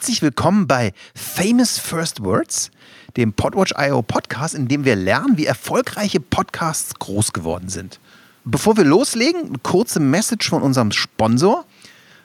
Herzlich willkommen bei Famous First Words, dem Podwatch.io Podcast, in dem wir lernen, wie erfolgreiche Podcasts groß geworden sind. Bevor wir loslegen, eine kurze Message von unserem Sponsor.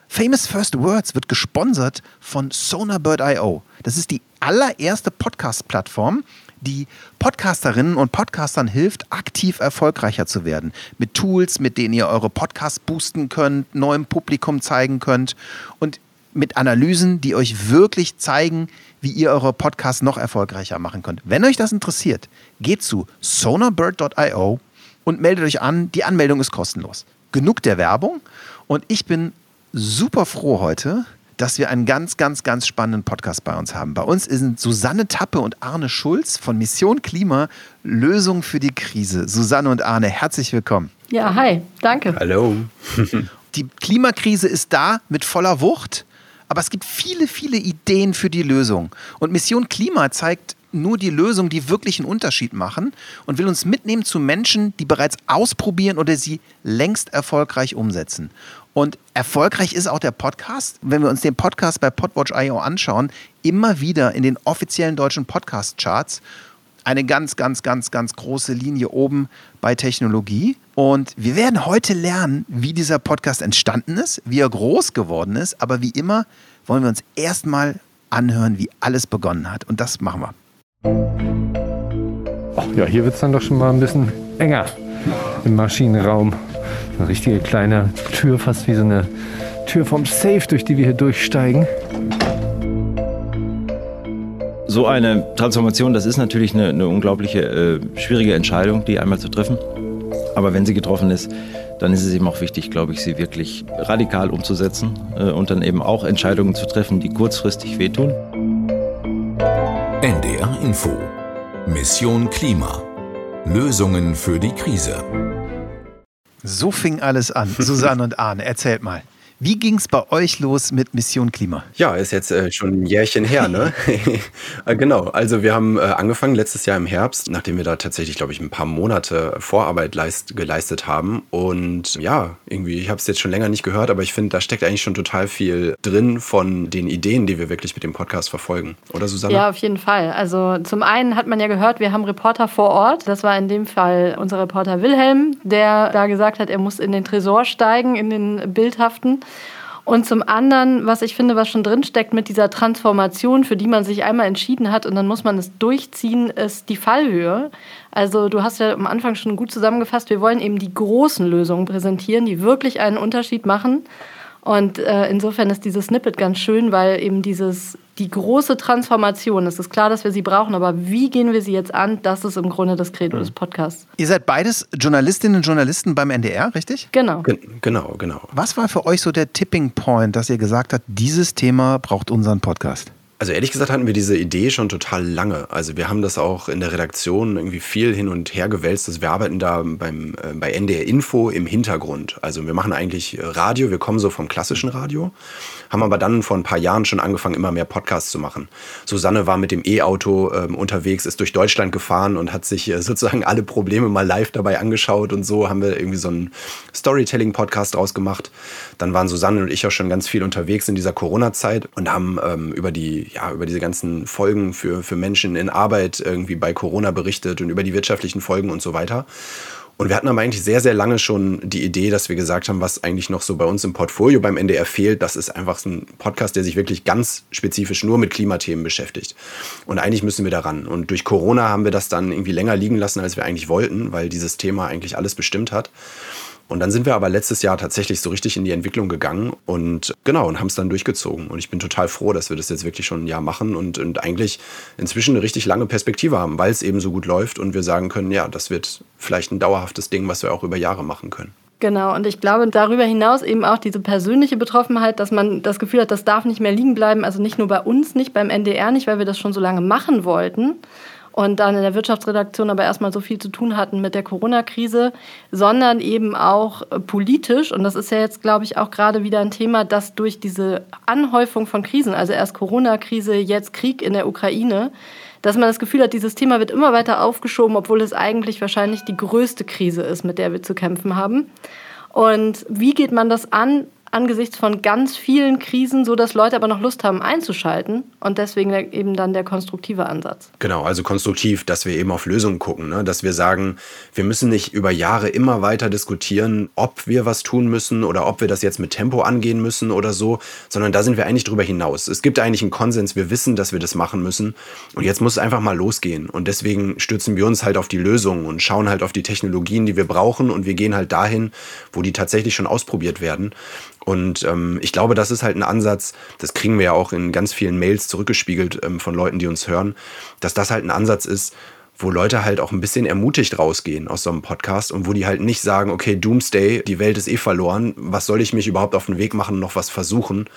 Famous First Words wird gesponsert von Sonarbird.io. Das ist die allererste Podcast-Plattform, die Podcasterinnen und Podcastern hilft, aktiv erfolgreicher zu werden. Mit Tools, mit denen ihr eure Podcasts boosten könnt, neuem Publikum zeigen könnt und mit Analysen, die euch wirklich zeigen, wie ihr eure Podcasts noch erfolgreicher machen könnt. Wenn euch das interessiert, geht zu sonarbird.io und meldet euch an. Die Anmeldung ist kostenlos. Genug der Werbung und ich bin super froh heute, dass wir einen ganz, ganz, ganz spannenden Podcast bei uns haben. Bei uns sind Susanne Tappe und Arne Schulz von Mission Klima, Lösung für die Krise. Susanne und Arne, herzlich willkommen. Ja, hi, danke. Hallo. die Klimakrise ist da mit voller Wucht, aber es gibt viele, viele Ideen für die Lösung. Und Mission Klima zeigt nur die Lösung, die wirklich einen Unterschied machen und will uns mitnehmen zu Menschen, die bereits ausprobieren oder sie längst erfolgreich umsetzen. Und erfolgreich ist auch der Podcast. Wenn wir uns den Podcast bei Podwatch.io anschauen, immer wieder in den offiziellen deutschen Podcast-Charts eine ganz, ganz, ganz, ganz große Linie oben bei Technologie. Und wir werden heute lernen, wie dieser Podcast entstanden ist, wie er groß geworden ist. Aber wie immer wollen wir uns erstmal anhören, wie alles begonnen hat. Und das machen wir. Oh, ja, hier wird es dann doch schon mal ein bisschen enger im Maschinenraum. Eine richtige kleine Tür, fast wie so eine Tür vom Safe, durch die wir hier durchsteigen. So eine Transformation, das ist natürlich eine, eine unglaubliche äh, schwierige Entscheidung, die einmal zu treffen. Aber wenn sie getroffen ist, dann ist es eben auch wichtig, glaube ich, sie wirklich radikal umzusetzen äh, und dann eben auch Entscheidungen zu treffen, die kurzfristig wehtun. NDR Info. Mission Klima. Lösungen für die Krise. So fing alles an. Susanne und Arne, erzählt mal. Wie ging es bei euch los mit Mission Klima? Ja, ist jetzt äh, schon ein Jährchen her, ne? Äh, genau, also wir haben äh, angefangen letztes Jahr im Herbst, nachdem wir da tatsächlich, glaube ich, ein paar Monate Vorarbeit leist, geleistet haben. Und ja, irgendwie, ich habe es jetzt schon länger nicht gehört, aber ich finde, da steckt eigentlich schon total viel drin von den Ideen, die wir wirklich mit dem Podcast verfolgen. Oder Susanne? Ja, auf jeden Fall. Also zum einen hat man ja gehört, wir haben Reporter vor Ort. Das war in dem Fall unser Reporter Wilhelm, der da gesagt hat, er muss in den Tresor steigen, in den bildhaften. Und zum anderen, was ich finde, was schon drinsteckt mit dieser Transformation, für die man sich einmal entschieden hat und dann muss man es durchziehen, ist die Fallhöhe. Also du hast ja am Anfang schon gut zusammengefasst, wir wollen eben die großen Lösungen präsentieren, die wirklich einen Unterschied machen. Und äh, insofern ist dieses Snippet ganz schön, weil eben dieses, die große Transformation, es ist klar, dass wir sie brauchen, aber wie gehen wir sie jetzt an, das ist im Grunde das Credo des Podcasts. Ihr seid beides Journalistinnen und Journalisten beim NDR, richtig? Genau. Gen genau, genau. Was war für euch so der Tipping Point, dass ihr gesagt habt, dieses Thema braucht unseren Podcast? Also ehrlich gesagt hatten wir diese Idee schon total lange. Also wir haben das auch in der Redaktion irgendwie viel hin und her gewälzt. Also wir arbeiten da beim, äh, bei NDR Info im Hintergrund. Also wir machen eigentlich Radio, wir kommen so vom klassischen Radio, haben aber dann vor ein paar Jahren schon angefangen, immer mehr Podcasts zu machen. Susanne war mit dem E-Auto äh, unterwegs, ist durch Deutschland gefahren und hat sich äh, sozusagen alle Probleme mal live dabei angeschaut und so haben wir irgendwie so einen Storytelling-Podcast draus gemacht. Dann waren Susanne und ich auch schon ganz viel unterwegs in dieser Corona-Zeit und haben ähm, über die ja, über diese ganzen Folgen für, für Menschen in Arbeit irgendwie bei Corona berichtet und über die wirtschaftlichen Folgen und so weiter. Und wir hatten aber eigentlich sehr, sehr lange schon die Idee, dass wir gesagt haben, was eigentlich noch so bei uns im Portfolio beim NDR fehlt, das ist einfach so ein Podcast, der sich wirklich ganz spezifisch nur mit Klimathemen beschäftigt. Und eigentlich müssen wir daran. Und durch Corona haben wir das dann irgendwie länger liegen lassen, als wir eigentlich wollten, weil dieses Thema eigentlich alles bestimmt hat. Und dann sind wir aber letztes Jahr tatsächlich so richtig in die Entwicklung gegangen und genau, und haben es dann durchgezogen. Und ich bin total froh, dass wir das jetzt wirklich schon ein Jahr machen und, und eigentlich inzwischen eine richtig lange Perspektive haben, weil es eben so gut läuft und wir sagen können, ja, das wird vielleicht ein dauerhaftes Ding, was wir auch über Jahre machen können. Genau, und ich glaube darüber hinaus eben auch diese persönliche Betroffenheit, dass man das Gefühl hat, das darf nicht mehr liegen bleiben. Also nicht nur bei uns nicht, beim NDR nicht, weil wir das schon so lange machen wollten, und dann in der Wirtschaftsredaktion aber erstmal so viel zu tun hatten mit der Corona-Krise, sondern eben auch politisch. Und das ist ja jetzt, glaube ich, auch gerade wieder ein Thema, dass durch diese Anhäufung von Krisen, also erst Corona-Krise, jetzt Krieg in der Ukraine, dass man das Gefühl hat, dieses Thema wird immer weiter aufgeschoben, obwohl es eigentlich wahrscheinlich die größte Krise ist, mit der wir zu kämpfen haben. Und wie geht man das an? Angesichts von ganz vielen Krisen, so dass Leute aber noch Lust haben einzuschalten und deswegen eben dann der konstruktive Ansatz. Genau, also konstruktiv, dass wir eben auf Lösungen gucken, ne? dass wir sagen, wir müssen nicht über Jahre immer weiter diskutieren, ob wir was tun müssen oder ob wir das jetzt mit Tempo angehen müssen oder so, sondern da sind wir eigentlich drüber hinaus. Es gibt eigentlich einen Konsens, wir wissen, dass wir das machen müssen und jetzt muss es einfach mal losgehen und deswegen stürzen wir uns halt auf die Lösungen und schauen halt auf die Technologien, die wir brauchen und wir gehen halt dahin, wo die tatsächlich schon ausprobiert werden und ähm, ich glaube, das ist halt ein Ansatz, das kriegen wir ja auch in ganz vielen Mails zurückgespiegelt ähm, von Leuten, die uns hören, dass das halt ein Ansatz ist, wo Leute halt auch ein bisschen ermutigt rausgehen aus so einem Podcast und wo die halt nicht sagen, okay, Doomsday, die Welt ist eh verloren, was soll ich mich überhaupt auf den Weg machen noch was versuchen?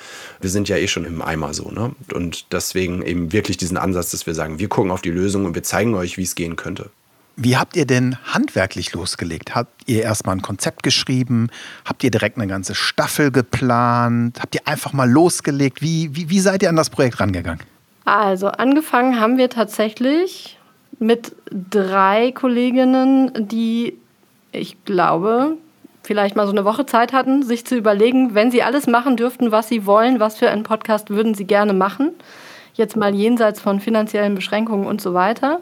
Wir sind ja eh schon im Eimer so, ne? Und deswegen eben wirklich diesen Ansatz, dass wir sagen, wir gucken auf die Lösung und wir zeigen euch, wie es gehen könnte. Wie habt ihr denn handwerklich losgelegt? Habt ihr erstmal ein Konzept geschrieben? Habt ihr direkt eine ganze Staffel geplant? Habt ihr einfach mal losgelegt? Wie, wie, wie seid ihr an das Projekt rangegangen? Also angefangen haben wir tatsächlich mit drei Kolleginnen, die, ich glaube, vielleicht mal so eine Woche Zeit hatten, sich zu überlegen, wenn sie alles machen dürften, was sie wollen, was für einen Podcast würden sie gerne machen. Jetzt mal jenseits von finanziellen Beschränkungen und so weiter.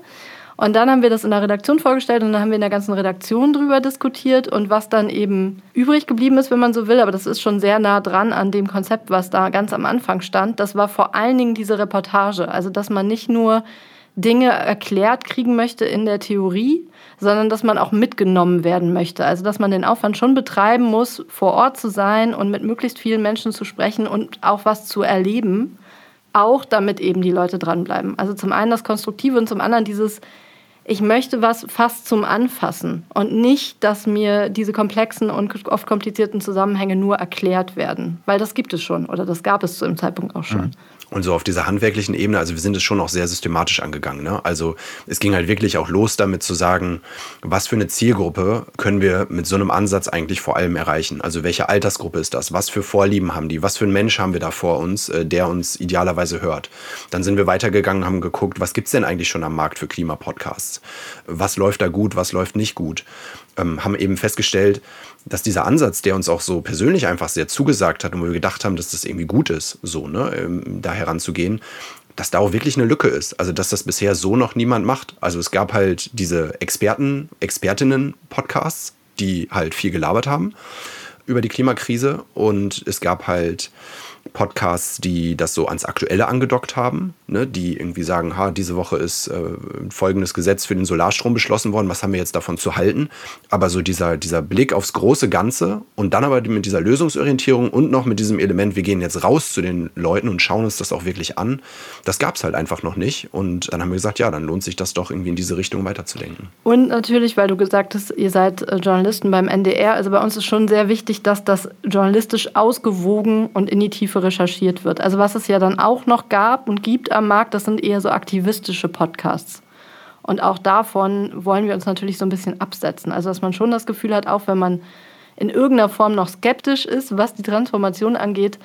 Und dann haben wir das in der Redaktion vorgestellt und dann haben wir in der ganzen Redaktion drüber diskutiert und was dann eben übrig geblieben ist, wenn man so will, aber das ist schon sehr nah dran an dem Konzept, was da ganz am Anfang stand, das war vor allen Dingen diese Reportage. Also, dass man nicht nur Dinge erklärt kriegen möchte in der Theorie, sondern dass man auch mitgenommen werden möchte. Also dass man den Aufwand schon betreiben muss, vor Ort zu sein und mit möglichst vielen Menschen zu sprechen und auch was zu erleben, auch damit eben die Leute dranbleiben. Also zum einen das Konstruktive und zum anderen dieses, ich möchte was fast zum Anfassen und nicht, dass mir diese komplexen und oft komplizierten Zusammenhänge nur erklärt werden, weil das gibt es schon oder das gab es zu dem Zeitpunkt auch schon. Mhm. Und so auf dieser handwerklichen Ebene, also wir sind es schon auch sehr systematisch angegangen. Ne? Also es ging halt wirklich auch los damit zu sagen, was für eine Zielgruppe können wir mit so einem Ansatz eigentlich vor allem erreichen? Also welche Altersgruppe ist das? Was für Vorlieben haben die? Was für einen Mensch haben wir da vor uns, äh, der uns idealerweise hört? Dann sind wir weitergegangen, haben geguckt, was gibt es denn eigentlich schon am Markt für Klimapodcasts? Was läuft da gut, was läuft nicht gut? Ähm, haben eben festgestellt, dass dieser Ansatz, der uns auch so persönlich einfach sehr zugesagt hat und wo wir gedacht haben, dass das irgendwie gut ist, so, ne, ähm, da heranzugehen, dass da auch wirklich eine Lücke ist. Also, dass das bisher so noch niemand macht. Also, es gab halt diese Experten, Expertinnen-Podcasts, die halt viel gelabert haben über die Klimakrise und es gab halt Podcasts, die das so ans Aktuelle angedockt haben, ne, die irgendwie sagen, ha, diese Woche ist äh, folgendes Gesetz für den Solarstrom beschlossen worden, was haben wir jetzt davon zu halten? Aber so dieser, dieser Blick aufs große Ganze und dann aber mit dieser Lösungsorientierung und noch mit diesem Element, wir gehen jetzt raus zu den Leuten und schauen uns das auch wirklich an, das gab es halt einfach noch nicht. Und dann haben wir gesagt, ja, dann lohnt sich das doch irgendwie in diese Richtung weiterzudenken. Und natürlich, weil du gesagt hast, ihr seid äh, Journalisten beim NDR, also bei uns ist schon sehr wichtig, dass das journalistisch ausgewogen und in die Tiefe Tiefe recherchiert wird. Also was es ja dann auch noch gab und gibt am Markt, das sind eher so aktivistische Podcasts. Und auch davon wollen wir uns natürlich so ein bisschen absetzen. Also dass man schon das Gefühl hat, auch wenn man in irgendeiner Form noch skeptisch ist, was die Transformation angeht,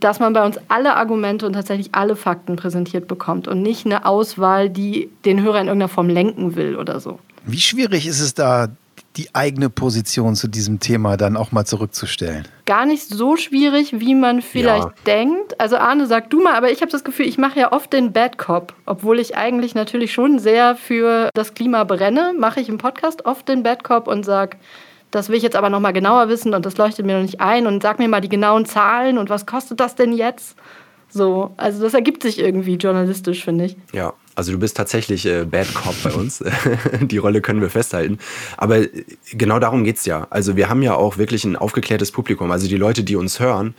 dass man bei uns alle Argumente und tatsächlich alle Fakten präsentiert bekommt und nicht eine Auswahl, die den Hörer in irgendeiner Form lenken will oder so. Wie schwierig ist es da, die eigene Position zu diesem Thema dann auch mal zurückzustellen? Gar nicht so schwierig, wie man vielleicht ja. denkt. Also Arne, sag du mal, aber ich habe das Gefühl, ich mache ja oft den Bad Cop, obwohl ich eigentlich natürlich schon sehr für das Klima brenne, mache ich im Podcast oft den Bad Cop und sage, das will ich jetzt aber noch mal genauer wissen und das leuchtet mir noch nicht ein und sag mir mal die genauen Zahlen und was kostet das denn jetzt? So, also das ergibt sich irgendwie journalistisch, finde ich. Ja, also du bist tatsächlich äh, Bad Cop bei uns. die Rolle können wir festhalten. Aber äh, genau darum geht's ja. Also wir haben ja auch wirklich ein aufgeklärtes Publikum. Also die Leute, die uns hören,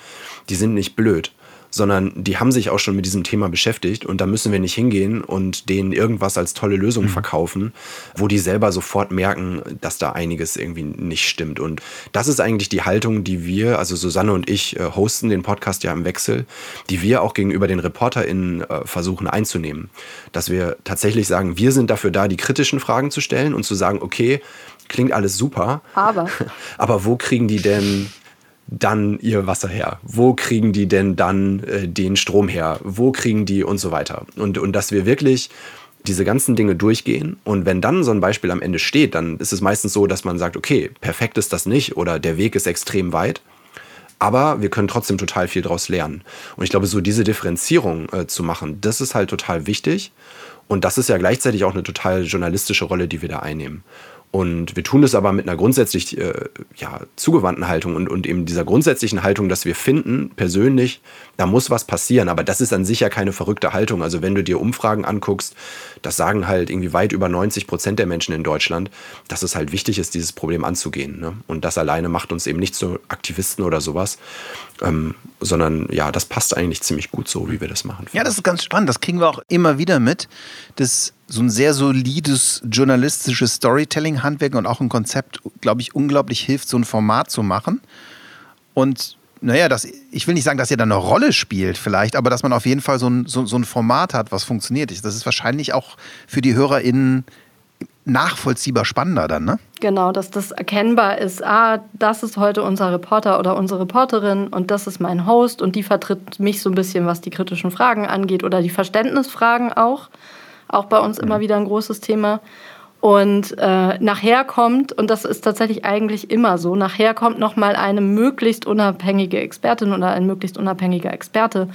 die sind nicht blöd sondern die haben sich auch schon mit diesem Thema beschäftigt und da müssen wir nicht hingehen und denen irgendwas als tolle Lösung mhm. verkaufen, wo die selber sofort merken, dass da einiges irgendwie nicht stimmt. Und das ist eigentlich die Haltung, die wir, also Susanne und ich, äh, hosten den Podcast ja im Wechsel, die wir auch gegenüber den ReporterInnen äh, versuchen einzunehmen. Dass wir tatsächlich sagen, wir sind dafür da, die kritischen Fragen zu stellen und zu sagen, okay, klingt alles super. Aber. Aber wo kriegen die denn dann ihr Wasser her? Wo kriegen die denn dann äh, den Strom her? Wo kriegen die und so weiter? Und, und dass wir wirklich diese ganzen Dinge durchgehen und wenn dann so ein Beispiel am Ende steht, dann ist es meistens so, dass man sagt, okay, perfekt ist das nicht oder der Weg ist extrem weit. Aber wir können trotzdem total viel daraus lernen. Und ich glaube, so diese Differenzierung äh, zu machen, das ist halt total wichtig. Und das ist ja gleichzeitig auch eine total journalistische Rolle, die wir da einnehmen. Und wir tun das aber mit einer grundsätzlich äh, ja, zugewandten Haltung und, und eben dieser grundsätzlichen Haltung, dass wir finden, persönlich, da muss was passieren. Aber das ist an sich ja keine verrückte Haltung. Also wenn du dir Umfragen anguckst, das sagen halt irgendwie weit über 90 Prozent der Menschen in Deutschland, dass es halt wichtig ist, dieses Problem anzugehen. Ne? Und das alleine macht uns eben nicht zu Aktivisten oder sowas, ähm, sondern ja, das passt eigentlich ziemlich gut so, wie wir das machen. Ja, das ist ganz spannend. Das kriegen wir auch immer wieder mit, dass so ein sehr solides journalistisches Storytelling-Handwerk und auch ein Konzept, glaube ich, unglaublich hilft, so ein Format zu machen. Und naja, das, ich will nicht sagen, dass ihr da eine Rolle spielt vielleicht, aber dass man auf jeden Fall so ein, so, so ein Format hat, was funktioniert. Das ist wahrscheinlich auch für die HörerInnen nachvollziehbar spannender dann, ne? Genau, dass das erkennbar ist, ah, das ist heute unser Reporter oder unsere Reporterin und das ist mein Host und die vertritt mich so ein bisschen, was die kritischen Fragen angeht oder die Verständnisfragen auch. Auch bei uns immer wieder ein großes Thema. Und äh, nachher kommt, und das ist tatsächlich eigentlich immer so, nachher kommt nochmal eine möglichst unabhängige Expertin oder ein möglichst unabhängiger Experte,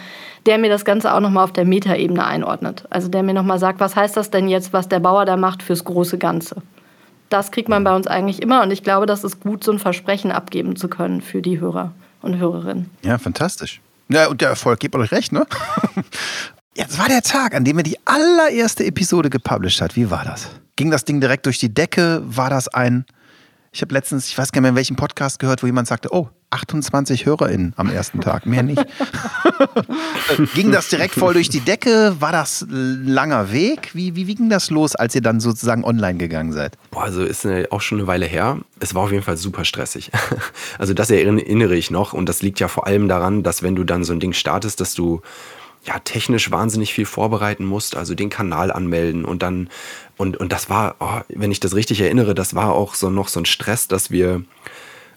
der mir das Ganze auch nochmal auf der Metaebene einordnet. Also der mir nochmal sagt, was heißt das denn jetzt, was der Bauer da macht fürs große Ganze. Das kriegt man bei uns eigentlich immer und ich glaube, das ist gut, so ein Versprechen abgeben zu können für die Hörer und Hörerinnen. Ja, fantastisch. Ja, und der Erfolg, gebt euch recht, ne? Jetzt war der Tag, an dem er die allererste Episode gepublished hat. Wie war das? Ging das Ding direkt durch die Decke? War das ein. Ich habe letztens, ich weiß gar nicht mehr, in welchem Podcast gehört, wo jemand sagte: Oh, 28 HörerInnen am ersten Tag, mehr nicht. ging das direkt voll durch die Decke? War das ein langer Weg? Wie, wie, wie ging das los, als ihr dann sozusagen online gegangen seid? Boah, also ist auch schon eine Weile her. Es war auf jeden Fall super stressig. Also das erinnere ich noch und das liegt ja vor allem daran, dass wenn du dann so ein Ding startest, dass du ja, technisch wahnsinnig viel vorbereiten musst, also den Kanal anmelden und dann, und, und das war, oh, wenn ich das richtig erinnere, das war auch so noch so ein Stress, dass wir,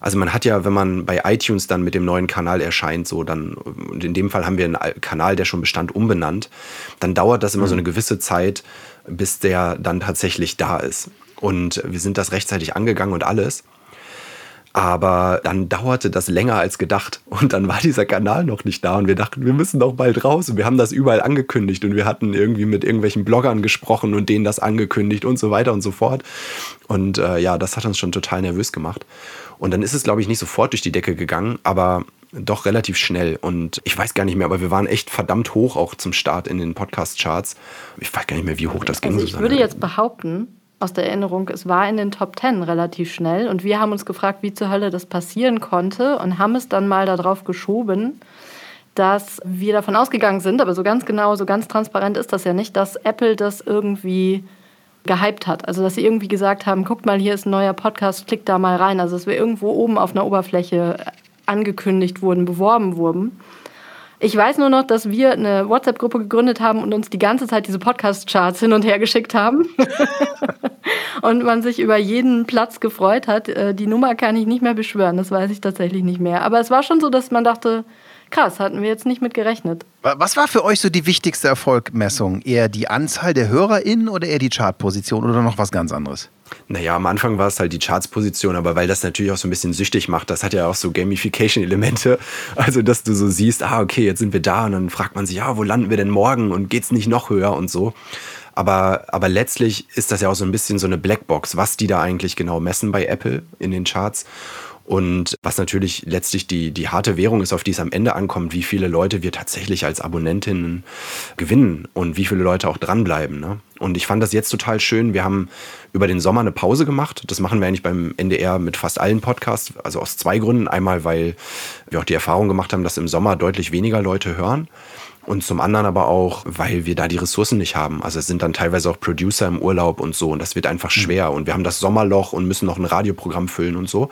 also man hat ja, wenn man bei iTunes dann mit dem neuen Kanal erscheint, so dann, und in dem Fall haben wir einen Kanal, der schon bestand, umbenannt, dann dauert das immer mhm. so eine gewisse Zeit, bis der dann tatsächlich da ist. Und wir sind das rechtzeitig angegangen und alles. Aber dann dauerte das länger als gedacht und dann war dieser Kanal noch nicht da und wir dachten, wir müssen doch bald raus und wir haben das überall angekündigt und wir hatten irgendwie mit irgendwelchen Bloggern gesprochen und denen das angekündigt und so weiter und so fort. Und äh, ja, das hat uns schon total nervös gemacht. Und dann ist es, glaube ich, nicht sofort durch die Decke gegangen, aber doch relativ schnell. Und ich weiß gar nicht mehr, aber wir waren echt verdammt hoch auch zum Start in den Podcast-Charts. Ich weiß gar nicht mehr, wie hoch das ging. Also ich würde jetzt behaupten, aus der Erinnerung, es war in den Top Ten relativ schnell. Und wir haben uns gefragt, wie zur Hölle das passieren konnte und haben es dann mal darauf geschoben, dass wir davon ausgegangen sind, aber so ganz genau, so ganz transparent ist das ja nicht, dass Apple das irgendwie gehypt hat. Also dass sie irgendwie gesagt haben, guckt mal, hier ist ein neuer Podcast, klickt da mal rein. Also dass wir irgendwo oben auf einer Oberfläche angekündigt wurden, beworben wurden. Ich weiß nur noch, dass wir eine WhatsApp-Gruppe gegründet haben und uns die ganze Zeit diese Podcast-Charts hin und her geschickt haben. und man sich über jeden Platz gefreut hat. Äh, die Nummer kann ich nicht mehr beschwören, das weiß ich tatsächlich nicht mehr. Aber es war schon so, dass man dachte, krass, hatten wir jetzt nicht mit gerechnet. Was war für euch so die wichtigste Erfolgmessung? Eher die Anzahl der HörerInnen oder eher die Chartposition oder noch was ganz anderes? Naja, am Anfang war es halt die Charts-Position, aber weil das natürlich auch so ein bisschen süchtig macht, das hat ja auch so Gamification-Elemente. Also, dass du so siehst, ah, okay, jetzt sind wir da und dann fragt man sich, ja, wo landen wir denn morgen und geht es nicht noch höher und so. Aber, aber letztlich ist das ja auch so ein bisschen so eine Blackbox, was die da eigentlich genau messen bei Apple in den Charts. Und was natürlich letztlich die, die harte Währung ist, auf die es am Ende ankommt, wie viele Leute wir tatsächlich als Abonnentinnen gewinnen und wie viele Leute auch dranbleiben. Ne? Und ich fand das jetzt total schön. Wir haben über den Sommer eine Pause gemacht. Das machen wir eigentlich beim NDR mit fast allen Podcasts. Also aus zwei Gründen. Einmal, weil wir auch die Erfahrung gemacht haben, dass im Sommer deutlich weniger Leute hören. Und zum anderen aber auch, weil wir da die Ressourcen nicht haben. Also es sind dann teilweise auch Producer im Urlaub und so. Und das wird einfach mhm. schwer. Und wir haben das Sommerloch und müssen noch ein Radioprogramm füllen und so.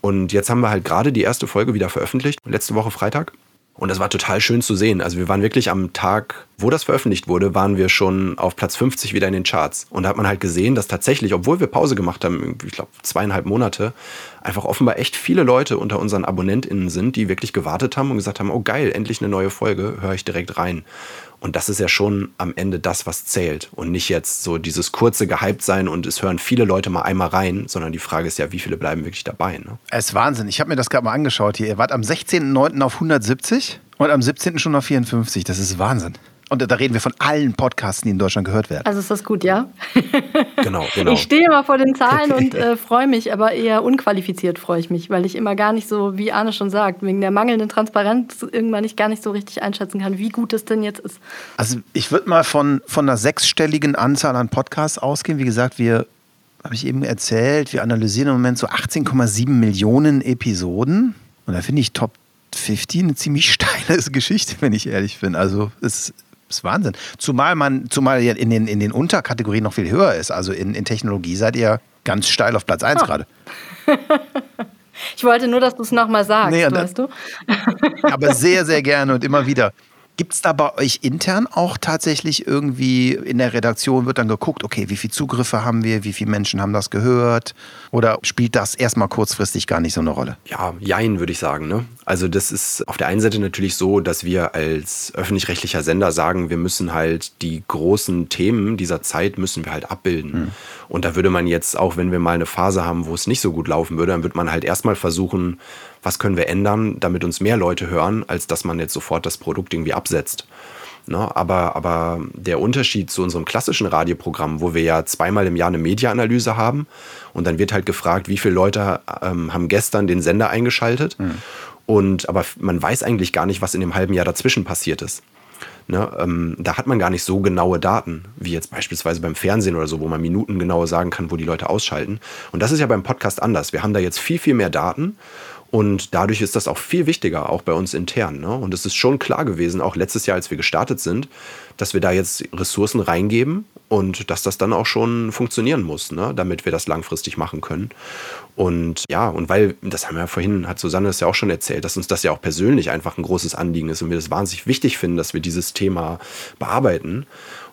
Und jetzt haben wir halt gerade die erste Folge wieder veröffentlicht, letzte Woche Freitag. Und das war total schön zu sehen. Also wir waren wirklich am Tag, wo das veröffentlicht wurde, waren wir schon auf Platz 50 wieder in den Charts. Und da hat man halt gesehen, dass tatsächlich, obwohl wir Pause gemacht haben, ich glaube zweieinhalb Monate, einfach offenbar echt viele Leute unter unseren AbonnentInnen sind, die wirklich gewartet haben und gesagt haben, oh geil, endlich eine neue Folge, höre ich direkt rein. Und das ist ja schon am Ende das, was zählt. Und nicht jetzt so dieses kurze gehypt sein und es hören viele Leute mal einmal rein, sondern die Frage ist ja, wie viele bleiben wirklich dabei. Ne? Es ist Wahnsinn. Ich habe mir das gerade mal angeschaut hier. Ihr wart am 16.09. auf 170 und am 17. schon auf 54. Das ist Wahnsinn. Und da reden wir von allen Podcasts, die in Deutschland gehört werden. Also ist das gut, ja? Genau, genau. Ich stehe immer vor den Zahlen und äh, freue mich, aber eher unqualifiziert freue ich mich, weil ich immer gar nicht so, wie Arne schon sagt, wegen der mangelnden Transparenz irgendwann nicht gar nicht so richtig einschätzen kann, wie gut es denn jetzt ist. Also ich würde mal von, von einer sechsstelligen Anzahl an Podcasts ausgehen. Wie gesagt, wir, habe ich eben erzählt, wir analysieren im Moment so 18,7 Millionen Episoden. Und da finde ich Top 50 eine ziemlich steile Geschichte, wenn ich ehrlich bin. Also es ist Wahnsinn. Zumal man, zumal ja in den, in den Unterkategorien noch viel höher ist. Also in, in Technologie seid ihr ganz steil auf Platz 1 Ah. gerade. Ich wollte nur, dass du es nochmal sagst, Nee, weißt du? Aber sehr, sehr gerne und immer wieder. Gibt es da bei euch intern auch tatsächlich irgendwie in der Redaktion wird dann geguckt, okay, wie viele Zugriffe haben wir, wie viele Menschen haben das gehört? Oder spielt das erstmal kurzfristig gar nicht so eine Rolle? Ja, jein, würde ich sagen. Ne? Also das ist auf der einen Seite natürlich so, dass wir als öffentlich-rechtlicher Sender sagen, wir müssen halt die großen Themen dieser Zeit müssen wir halt abbilden. Und da würde man jetzt, auch wenn wir mal eine Phase haben, wo es nicht so gut laufen würde, dann wird man halt erstmal versuchen, was können wir ändern, damit uns mehr Leute hören, als dass man jetzt sofort das Produkt irgendwie absetzt. Ne, aber, aber der Unterschied zu unserem klassischen Radioprogramm, wo wir ja zweimal im Jahr eine Mediaanalyse haben und dann wird halt gefragt, wie viele Leute ähm, haben gestern den Sender eingeschaltet und aber man weiß eigentlich gar nicht, was in dem halben Jahr dazwischen passiert ist. Ne, ähm, da hat man gar nicht so genaue Daten, wie jetzt beispielsweise beim Fernsehen oder so, wo man Minuten genau sagen kann, wo die Leute ausschalten. Und das ist ja beim Podcast anders. Wir haben da jetzt viel, viel mehr Daten und dadurch ist das auch viel wichtiger, auch bei uns intern. Ne? Und es ist schon klar gewesen, auch letztes Jahr, als wir gestartet sind, dass wir da jetzt Ressourcen reingeben und dass das dann auch schon funktionieren muss, ne? damit wir das langfristig machen können. Und ja, und weil, das haben wir ja vorhin, hat Susanne das ja auch schon erzählt, dass uns das ja auch persönlich einfach ein großes Anliegen ist und wir das wahnsinnig wichtig finden, dass wir dieses Thema bearbeiten.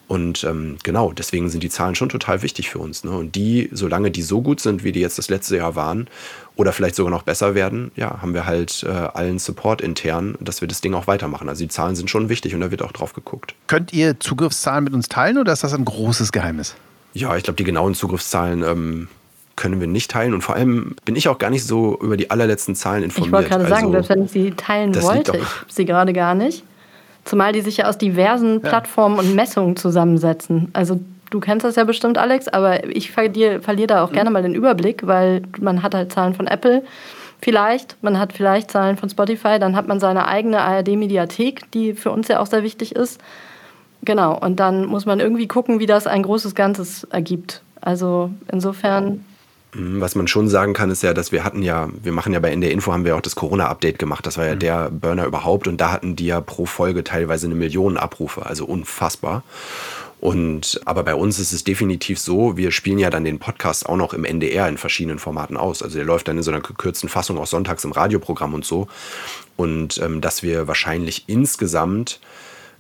Und ähm, genau, deswegen sind die Zahlen schon total wichtig für uns. Ne? Und die, solange die so gut sind, wie die jetzt das letzte Jahr waren, oder vielleicht sogar noch besser werden, ja, haben wir halt äh, allen Support intern, dass wir das Ding auch weitermachen. Also die Zahlen sind schon wichtig und da wird auch drauf geguckt. Könnt ihr Zugriffszahlen mit uns teilen oder ist das ein großes Geheimnis? Ja, ich glaube, die genauen Zugriffszahlen ähm, können wir nicht teilen. Und vor allem bin ich auch gar nicht so über die allerletzten Zahlen informiert. Ich wollte gerade sagen, Also, selbst wenn ich sie teilen wollte, doch- ich habe sie gerade gar nicht. Zumal die sich ja aus diversen Plattformen und Messungen zusammensetzen. Also du kennst das ja bestimmt, Alex, aber ich verliere, verliere da auch gerne mal den Überblick, weil man hat halt Zahlen von Apple vielleicht, man hat vielleicht Zahlen von Spotify, dann hat man seine eigene ARD-Mediathek, die für uns ja auch sehr wichtig ist. Genau, und dann muss man irgendwie gucken, wie das ein großes Ganzes ergibt. Also insofern Mhm, Was man schon sagen kann, ist ja, dass wir hatten ja, wir machen ja bei NDR Info haben wir auch das Corona-Update gemacht. Das war ja der Burner überhaupt und da hatten die ja pro Folge teilweise eine Million Abrufe, also unfassbar. Und aber bei uns ist es definitiv so, wir spielen ja dann den Podcast auch noch im NDR in verschiedenen Formaten aus. Also der läuft dann in so einer gekürzten Fassung auch sonntags im Radioprogramm und so. Und ähm, dass wir wahrscheinlich insgesamt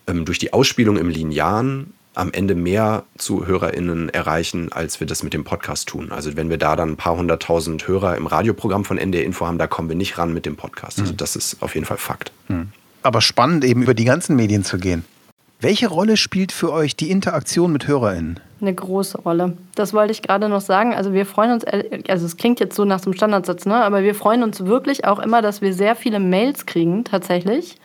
ähm, durch die Ausspielung im Linearen am Ende mehr ZuhörerInnen erreichen, als wir das mit dem Podcast tun. Also wenn wir da dann ein paar hunderttausend Hörer im Radioprogramm von NDR Info haben, da kommen wir nicht ran mit dem Podcast. Also das ist auf jeden Fall Fakt. Aber spannend, eben über die ganzen Medien zu gehen. Welche Rolle spielt für euch die Interaktion mit HörerInnen? Eine große Rolle. Das wollte ich gerade noch sagen. Also wir freuen uns, also es klingt jetzt so nach so einem Standardsatz, ne? aber wir freuen uns wirklich auch immer, dass wir sehr viele Mails kriegen tatsächlich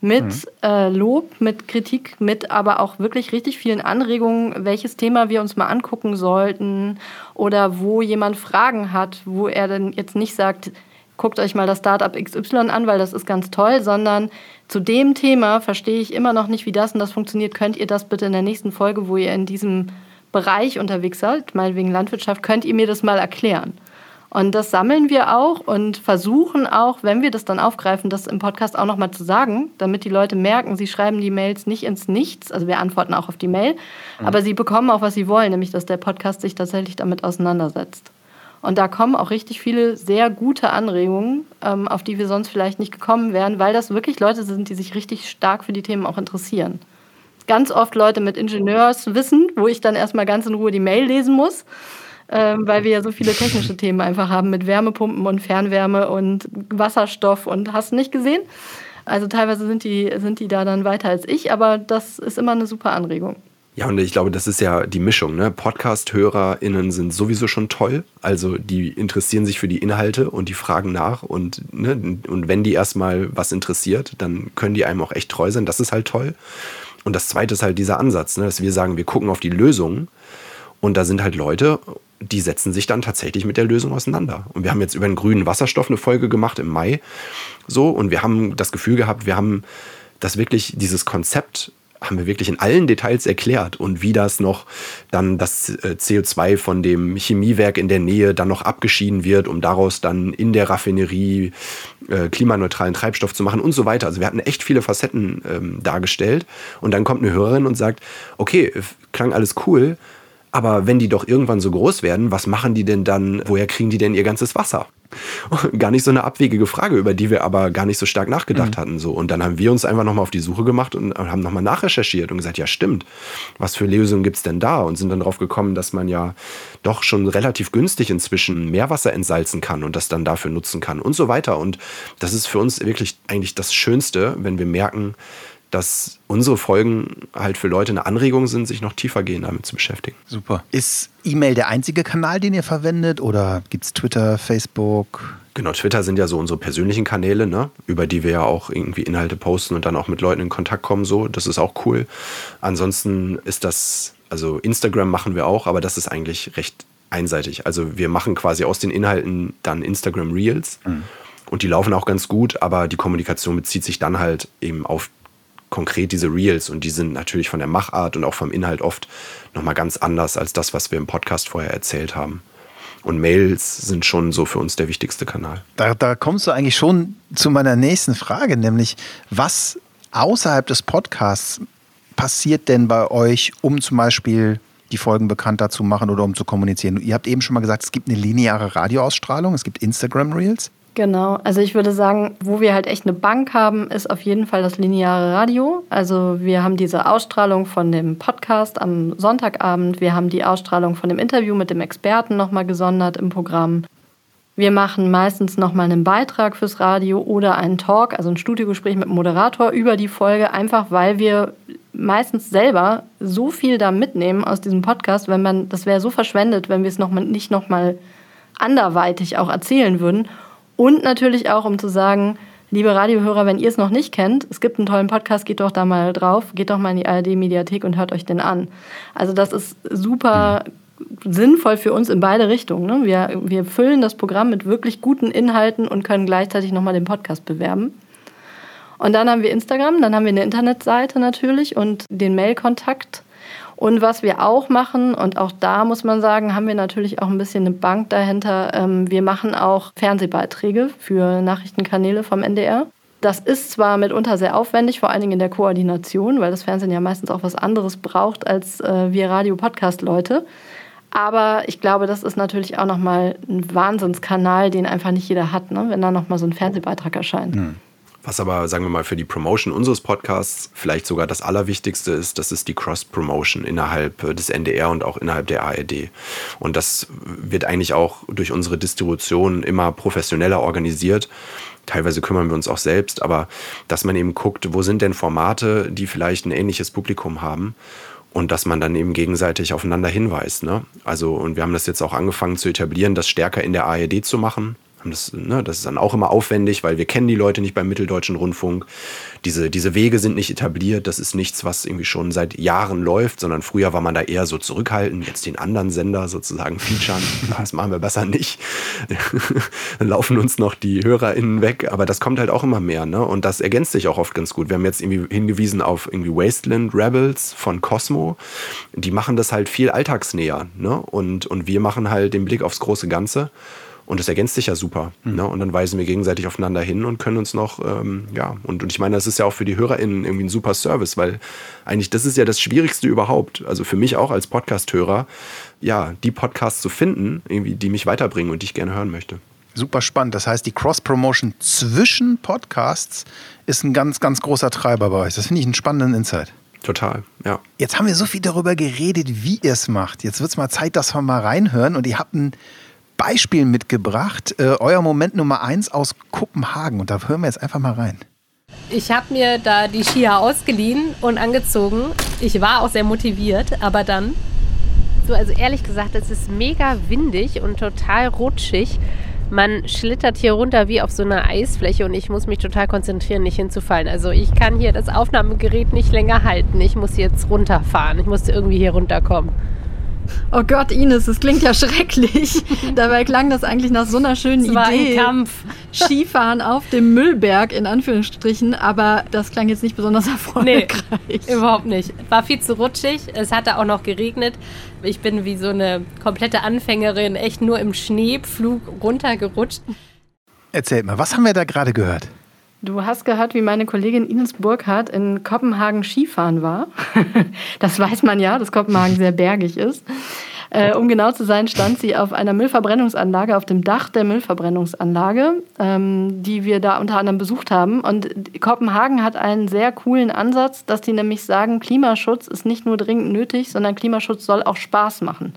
mit äh, Lob, mit Kritik, mit aber auch wirklich richtig vielen Anregungen, welches Thema wir uns mal angucken sollten oder wo jemand Fragen hat, wo er dann jetzt nicht sagt, guckt euch mal das Startup XY an, weil das ist ganz toll, sondern zu dem Thema verstehe ich immer noch nicht, wie das und das funktioniert. Könnt ihr das bitte in der nächsten Folge, wo ihr in diesem Bereich unterwegs seid, meinetwegen Landwirtschaft, könnt ihr mir das mal erklären? Und das sammeln wir auch und versuchen auch, wenn wir das dann aufgreifen, das im Podcast auch nochmal zu sagen, damit die Leute merken, sie schreiben die Mails nicht ins Nichts. Also wir antworten auch auf die Mail, aber sie bekommen auch, was sie wollen, nämlich dass der Podcast sich tatsächlich damit auseinandersetzt. Und da kommen auch richtig viele sehr gute Anregungen, ähm, auf die wir sonst vielleicht nicht gekommen wären, weil das wirklich Leute sind, die sich richtig stark für die Themen auch interessieren. Ganz oft Leute mit Ingenieurswissen, wo ich dann erstmal ganz in Ruhe die Mail lesen muss, ähm, weil wir ja so viele technische Themen einfach haben mit Wärmepumpen und Fernwärme und Wasserstoff und hast nicht gesehen. Also teilweise sind die, sind die da dann weiter als ich, aber das ist immer eine super Anregung. Ja, und ich glaube, das ist ja die Mischung. Ne? Podcast-HörerInnen sind sowieso schon toll. Also die interessieren sich für die Inhalte und die fragen nach. Und, ne, und wenn die erstmal was interessiert, dann können die einem auch echt treu sein. Das ist halt toll. Und das zweite ist halt dieser Ansatz, ne? dass wir sagen, wir gucken auf die Lösungen. Und da sind halt Leute, die setzen sich dann tatsächlich mit der Lösung auseinander. Und wir haben jetzt über den grünen Wasserstoff eine Folge gemacht im Mai. So, und wir haben das Gefühl gehabt, wir haben das wirklich, dieses Konzept haben wir wirklich in allen Details erklärt und wie das noch dann das äh, CO2 von dem Chemiewerk in der Nähe dann noch abgeschieden wird, um daraus dann in der Raffinerie äh, klimaneutralen Treibstoff zu machen und so weiter. Also wir hatten echt viele Facetten ähm, dargestellt und dann kommt eine Hörerin und sagt, okay, klang alles cool, aber wenn die doch irgendwann so groß werden, was machen die denn dann, woher kriegen die denn ihr ganzes Wasser? gar nicht so eine abwegige Frage, über die wir aber gar nicht so stark nachgedacht mhm. hatten. So. Und dann haben wir uns einfach nochmal auf die Suche gemacht und haben nochmal nachrecherchiert und gesagt, ja stimmt, was für Lösungen gibt es denn da? Und sind dann darauf gekommen, dass man ja doch schon relativ günstig inzwischen Meerwasser entsalzen kann und das dann dafür nutzen kann und so weiter. Und das ist für uns wirklich eigentlich das Schönste, wenn wir merken, dass unsere Folgen halt für Leute eine Anregung sind, sich noch tiefer gehen damit zu beschäftigen. Super. Ist E-Mail der einzige Kanal, den ihr verwendet oder gibt es Twitter, Facebook? Genau, Twitter sind ja so unsere persönlichen Kanäle, ne? über die wir ja auch irgendwie Inhalte posten und dann auch mit Leuten in Kontakt kommen. So, das ist auch cool. Ansonsten ist das, also Instagram machen wir auch, aber das ist eigentlich recht einseitig. Also wir machen quasi aus den Inhalten dann Instagram Reels. Mhm. Und die laufen auch ganz gut, aber die Kommunikation bezieht sich dann halt eben auf konkret diese Reels und die sind natürlich von der Machart und auch vom Inhalt oft nochmal ganz anders als das, was wir im Podcast vorher erzählt haben. Und Mails sind schon so für uns der wichtigste Kanal. Da, da kommst du eigentlich schon zu meiner nächsten Frage, nämlich was außerhalb des Podcasts passiert denn bei euch, um zum Beispiel die Folgen bekannter zu machen oder um zu kommunizieren? Ihr habt eben schon mal gesagt, es gibt eine lineare Radioausstrahlung, es gibt Instagram Reels. Genau, also ich würde sagen, wo wir halt echt eine Bank haben, ist auf jeden Fall das lineare Radio. Also wir haben diese Ausstrahlung von dem Podcast am Sonntagabend, wir haben die Ausstrahlung von dem Interview mit dem Experten nochmal gesondert im Programm. Wir machen meistens nochmal einen Beitrag fürs Radio oder einen Talk, also ein Studiogespräch mit dem Moderator über die Folge, einfach weil wir meistens selber so viel da mitnehmen aus diesem Podcast, wenn man, das wäre so verschwendet, wenn wir es noch nicht nochmal anderweitig auch erzählen würden. Und natürlich auch, um zu sagen, liebe Radiohörer, wenn ihr es noch nicht kennt, es gibt einen tollen Podcast, geht doch da mal drauf, geht doch mal in die ARD-Mediathek und hört euch den an. Also das ist super sinnvoll für uns in beide Richtungen. Ne? Wir, wir füllen das Programm mit wirklich guten Inhalten und können gleichzeitig nochmal den Podcast bewerben. Und dann haben wir Instagram, dann haben wir eine Internetseite natürlich und den Mailkontakt und was wir auch machen, und auch da muss man sagen, haben wir natürlich auch ein bisschen eine Bank dahinter. Ähm, wir machen auch Fernsehbeiträge für Nachrichtenkanäle vom NDR. Das ist zwar mitunter sehr aufwendig, vor allen Dingen in der Koordination, weil das Fernsehen ja meistens auch was anderes braucht als äh, wir Radio-Podcast-Leute. Aber ich glaube, das ist natürlich auch nochmal ein Wahnsinnskanal, den einfach nicht jeder hat, ne? wenn da nochmal so ein Fernsehbeitrag erscheint. Mhm. Was aber, sagen wir mal, für die Promotion unseres Podcasts vielleicht sogar das Allerwichtigste ist, das ist die Cross-Promotion innerhalb äh, des NDR und auch innerhalb der ARD. Und das wird eigentlich auch durch unsere Distribution immer professioneller organisiert. Teilweise kümmern wir uns auch selbst, aber dass man eben guckt, wo sind denn Formate, die vielleicht ein ähnliches Publikum haben und dass man dann eben gegenseitig aufeinander hinweist. Ne? Also, und wir haben das jetzt auch angefangen zu etablieren, das stärker in der ARD zu machen. Das, ne, das ist dann auch immer aufwendig, weil wir kennen die Leute nicht beim Mitteldeutschen Rundfunk. Diese, diese Wege sind nicht etabliert. Das ist nichts, was irgendwie schon seit Jahren läuft, sondern früher war man da eher so zurückhaltend. Jetzt den anderen Sender sozusagen featuren. Das machen wir besser nicht. dann laufen uns noch die HörerInnen weg. Aber das kommt halt auch immer mehr. Ne? Und das ergänzt sich auch oft ganz gut. Wir haben jetzt irgendwie hingewiesen auf irgendwie Wasteland Rebels von Cosmo. Die machen das halt viel alltagsnäher. Ne? Und, und wir machen halt den Blick aufs große Ganze. Und das ergänzt sich ja super. Mhm. Ne? Und dann weisen wir gegenseitig aufeinander hin und können uns noch, ähm, ja, und, und ich meine, das ist ja auch für die HörerInnen irgendwie ein super Service, weil eigentlich das ist ja das Schwierigste überhaupt. Also für mich auch als Podcast-Hörer, ja, die Podcasts zu finden, irgendwie, die mich weiterbringen und die ich gerne hören möchte. Super spannend. Das heißt, die Cross-Promotion zwischen Podcasts ist ein ganz, ganz großer Treiber bei euch. Das finde ich einen spannenden Insight. Total, ja. Jetzt haben wir so viel darüber geredet, wie ihr es macht. Jetzt wird es mal Zeit, dass wir mal reinhören. Und ihr habt ein Beispiel mitgebracht. Äh, euer Moment Nummer eins aus Kopenhagen. Und da hören wir jetzt einfach mal rein. Ich habe mir da die Skier ausgeliehen und angezogen. Ich war auch sehr motiviert, aber dann. So, also ehrlich gesagt, es ist mega windig und total rutschig. Man schlittert hier runter wie auf so einer Eisfläche und ich muss mich total konzentrieren, nicht hinzufallen. Also ich kann hier das Aufnahmegerät nicht länger halten. Ich muss jetzt runterfahren. Ich muss irgendwie hier runterkommen. Oh Gott, Ines, das klingt ja schrecklich. Dabei klang das eigentlich nach so einer schönen Es war Idee. ein Kampf. Skifahren auf dem Müllberg in Anführungsstrichen, aber das klang jetzt nicht besonders Nee, erfolgreich. überhaupt nicht. War viel zu rutschig. Es hatte auch noch geregnet. Ich bin wie so eine komplette Anfängerin echt nur im Schneepflug runtergerutscht. Erzählt mal, was haben wir da gerade gehört? Du hast gehört, wie meine Kollegin Ines Burkhardt in Kopenhagen Skifahren war. Das weiß man ja, dass Kopenhagen sehr bergig ist. Äh, um genau zu sein, stand sie auf einer Müllverbrennungsanlage, auf dem Dach der Müllverbrennungsanlage, ähm, die wir da unter anderem besucht haben. Und Kopenhagen hat einen sehr coolen Ansatz, dass die nämlich sagen, Klimaschutz ist nicht nur dringend nötig, sondern Klimaschutz soll auch Spaß machen.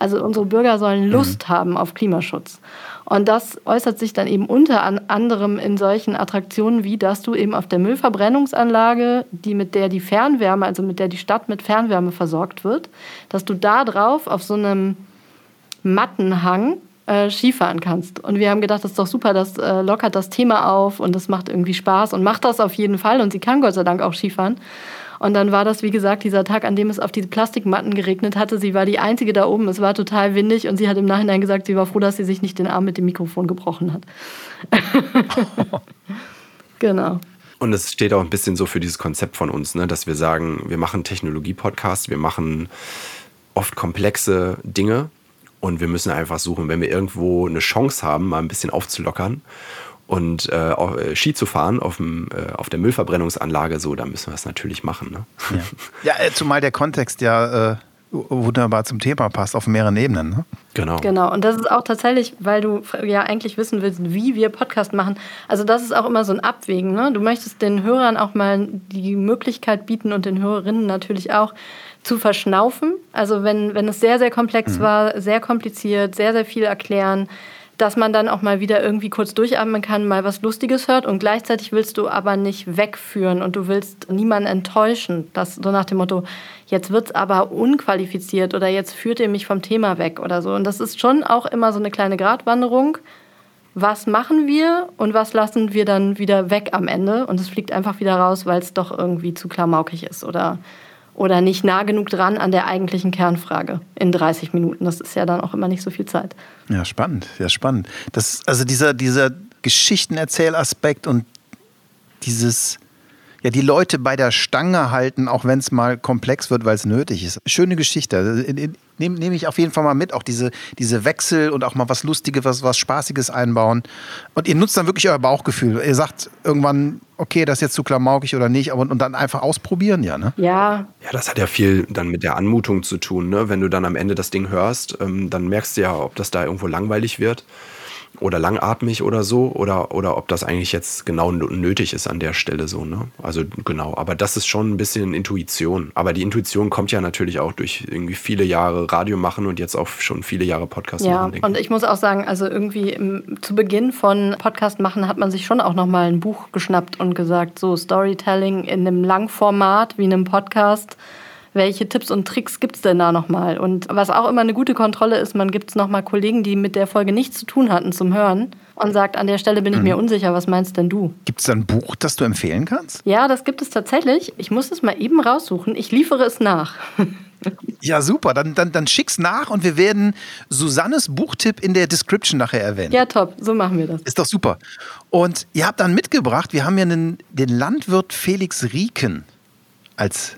Also unsere Bürger sollen Lust haben auf Klimaschutz. Und das äußert sich dann eben unter an- anderem in solchen Attraktionen wie, dass du eben auf der Müllverbrennungsanlage, die mit der die Fernwärme, also mit der die Stadt mit Fernwärme versorgt wird, dass du da drauf auf so einem Mattenhang äh, Skifahren kannst. Und wir haben gedacht, das ist doch super, das äh, lockert das Thema auf und das macht irgendwie Spaß und macht das auf jeden Fall. Und sie kann Gott sei Dank auch Skifahren. Und dann war das, wie gesagt, dieser Tag, an dem es auf diese Plastikmatten geregnet hatte. Sie war die Einzige da oben. Es war total windig und sie hat im Nachhinein gesagt, sie war froh, dass sie sich nicht den Arm mit dem Mikrofon gebrochen hat. genau. Und es steht auch ein bisschen so für dieses Konzept von uns, ne, dass wir sagen, wir machen Technologie-Podcasts, wir machen oft komplexe Dinge und wir müssen einfach suchen, wenn wir irgendwo eine Chance haben, mal ein bisschen aufzulockern und äh, auch, äh, Ski zu fahren auf, dem, äh, auf der Müllverbrennungsanlage, so, dann müssen wir es natürlich machen. Ne? Ja, äh, zumal der Kontext ja äh, wunderbar zum Thema passt, auf mehreren Ebenen. Ne? Genau. Genau, und das ist auch tatsächlich, weil du ja eigentlich wissen willst, wie wir Podcast machen. Also das ist auch immer so ein Abwägen. Ne? Du möchtest den Hörern auch mal die Möglichkeit bieten und den Hörerinnen natürlich auch zu verschnaufen. Also wenn, wenn es sehr, sehr komplex war, sehr kompliziert, sehr, sehr viel erklären, dass man dann auch mal wieder irgendwie kurz durchatmen kann, mal was Lustiges hört und gleichzeitig willst du aber nicht wegführen und du willst niemanden enttäuschen. Das so nach dem Motto, jetzt wird's aber unqualifiziert oder jetzt führt ihr mich vom Thema weg oder so. Und das ist schon auch immer so eine kleine Gratwanderung. Was machen wir und was lassen wir dann wieder weg am Ende? Und es fliegt einfach wieder raus, weil es doch irgendwie zu klamaukig ist oder, oder nicht nah genug dran an der eigentlichen Kernfrage in 30 Minuten. Das ist ja dann auch immer nicht so viel Zeit. Ja, spannend, ja, spannend. Das, also dieser, dieser Geschichtenerzählaspekt und dieses, ja, die Leute bei der Stange halten, auch wenn es mal komplex wird, weil es nötig ist. Schöne Geschichte. Nehme nehm ich auf jeden Fall mal mit, auch diese, diese Wechsel und auch mal was Lustiges, was, was Spaßiges einbauen. Und ihr nutzt dann wirklich euer Bauchgefühl. Ihr sagt irgendwann, okay, das ist jetzt zu klamaukig oder nicht, aber und dann einfach ausprobieren, ja, ne? Ja, Ja, das hat ja viel dann mit der Anmutung zu tun. Ne? Wenn du dann am Ende das Ding hörst, ähm, dann merkst du ja, ob das da irgendwo langweilig wird oder langatmig oder so oder, oder ob das eigentlich jetzt genau nötig ist an der Stelle so. Ne? Also genau, aber das ist schon ein bisschen Intuition. Aber die Intuition kommt ja natürlich auch durch irgendwie viele Jahre Radio machen und jetzt auch schon viele Jahre Podcast Ja, machen. denke und ich muss auch sagen, also irgendwie im, zu Beginn von Podcast machen hat man sich schon auch nochmal ein Buch geschnappt und gesagt, so Storytelling in einem Langformat wie einem Podcast. Welche Tipps und Tricks gibt es denn da nochmal? Und was auch immer eine gute Kontrolle ist, man gibt es nochmal Kollegen, die mit der Folge nichts zu tun hatten, zum Hören und sagt, an der Stelle bin ich mir unsicher, was meinst denn du? Gibt es da ein Buch, das du empfehlen kannst? Ja, das gibt es tatsächlich. Ich muss es mal eben raussuchen. Ich liefere es nach. Ja, super. Dann, dann, dann schick's nach und wir werden Susannes Buchtipp in der Description nachher erwähnen. Ja, top. So machen wir das. Ist doch super. Und ihr habt dann mitgebracht, wir haben ja einen, den Landwirt Felix Rieken als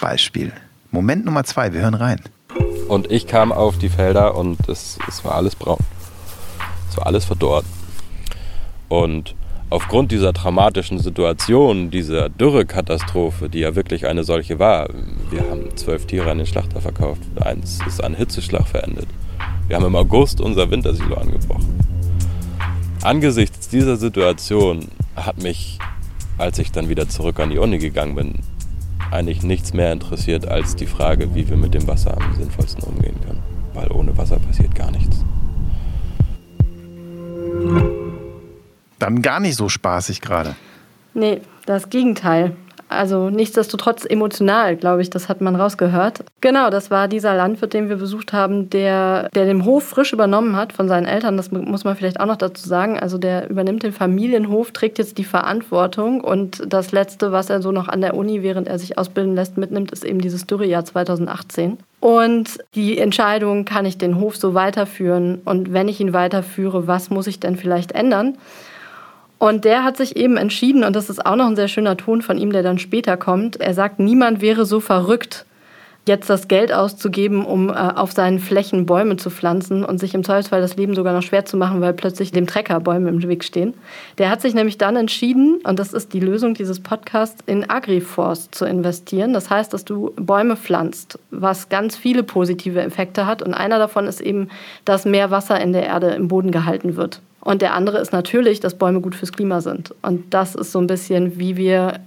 Beispiel. Moment Nummer zwei, wir hören rein. Und ich kam auf die Felder und es, es war alles braun. Es war alles verdorrt. Und aufgrund dieser dramatischen Situation, dieser Dürrekatastrophe, die ja wirklich eine solche war, wir haben zwölf Tiere an den Schlachter verkauft, eins ist an Hitzeschlag verendet. Wir haben im August unser Wintersilo angebrochen. Angesichts dieser Situation hat mich, als ich dann wieder zurück an die Uni gegangen bin, eigentlich nichts mehr interessiert als die Frage, wie wir mit dem Wasser am sinnvollsten umgehen können. Weil ohne Wasser passiert gar nichts. Dann gar nicht so spaßig gerade. Nee, das Gegenteil. Also nichtsdestotrotz emotional, glaube ich, das hat man rausgehört. Genau, das war dieser Landwirt, den wir besucht haben, der, der den Hof frisch übernommen hat von seinen Eltern. Das muss man vielleicht auch noch dazu sagen. Also der übernimmt den Familienhof, trägt jetzt die Verantwortung. Und das Letzte, was er so noch an der Uni, während er sich ausbilden lässt, mitnimmt, ist eben dieses Dürrejahr 2018. Und die Entscheidung, kann ich den Hof so weiterführen? Und wenn ich ihn weiterführe, was muss ich denn vielleicht ändern? Und der hat sich eben entschieden, und das ist auch noch ein sehr schöner Ton von ihm, der dann später kommt. Er sagt, niemand wäre so verrückt, jetzt das Geld auszugeben, um äh, auf seinen Flächen Bäume zu pflanzen und sich im Zweifelsfall das Leben sogar noch schwer zu machen, weil plötzlich dem Trecker Bäume im Weg stehen. Der hat sich nämlich dann entschieden, und das ist die Lösung dieses Podcasts, in Agriforst zu investieren. Das heißt, dass du Bäume pflanzt, was ganz viele positive Effekte hat. Und einer davon ist eben, dass mehr Wasser in der Erde im Boden gehalten wird. Und der andere ist natürlich, dass Bäume gut fürs Klima sind. Und das ist so ein bisschen, wie wir,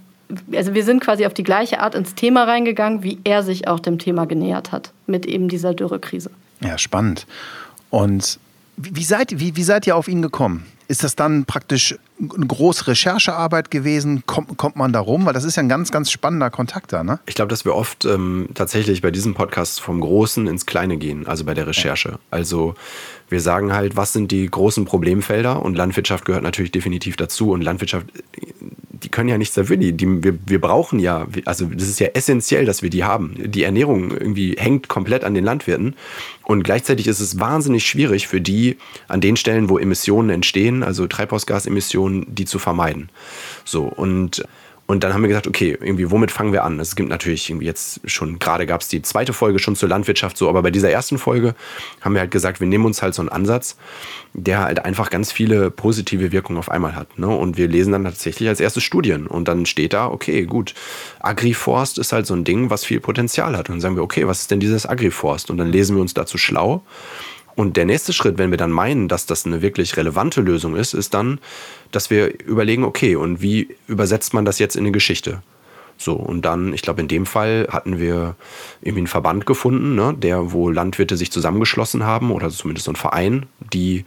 also wir sind quasi auf die gleiche Art ins Thema reingegangen, wie er sich auch dem Thema genähert hat, mit eben dieser Dürrekrise. Ja, spannend. Und wie seid, wie, wie seid ihr auf ihn gekommen? Ist das dann praktisch eine große Recherchearbeit gewesen? Kommt, kommt man da rum? Weil das ist ja ein ganz, ganz spannender Kontakt da, ne? Ich glaube, dass wir oft ähm, tatsächlich bei diesem Podcast vom Großen ins Kleine gehen, also bei der Recherche. Ja. Also wir sagen halt, was sind die großen Problemfelder und Landwirtschaft gehört natürlich definitiv dazu und Landwirtschaft, die können ja nichts dafür, die, die, wir, wir brauchen ja, also das ist ja essentiell, dass wir die haben. Die Ernährung irgendwie hängt komplett an den Landwirten und gleichzeitig ist es wahnsinnig schwierig für die an den Stellen, wo Emissionen entstehen, also Treibhausgasemissionen, die zu vermeiden. So und und dann haben wir gesagt, okay, irgendwie, womit fangen wir an? Es gibt natürlich irgendwie jetzt schon, gerade gab es die zweite Folge schon zur Landwirtschaft so, aber bei dieser ersten Folge haben wir halt gesagt, wir nehmen uns halt so einen Ansatz, der halt einfach ganz viele positive Wirkungen auf einmal hat. Ne? Und wir lesen dann tatsächlich als erstes Studien. Und dann steht da, okay, gut, Agriforst ist halt so ein Ding, was viel Potenzial hat. Und dann sagen wir, okay, was ist denn dieses Agriforst? Und dann lesen wir uns dazu schlau und der nächste Schritt, wenn wir dann meinen, dass das eine wirklich relevante Lösung ist, ist dann, dass wir überlegen, okay, und wie übersetzt man das jetzt in eine Geschichte? So, und dann, ich glaube, in dem Fall hatten wir irgendwie einen Verband gefunden, ne, der, wo Landwirte sich zusammengeschlossen haben, oder zumindest so ein Verein, die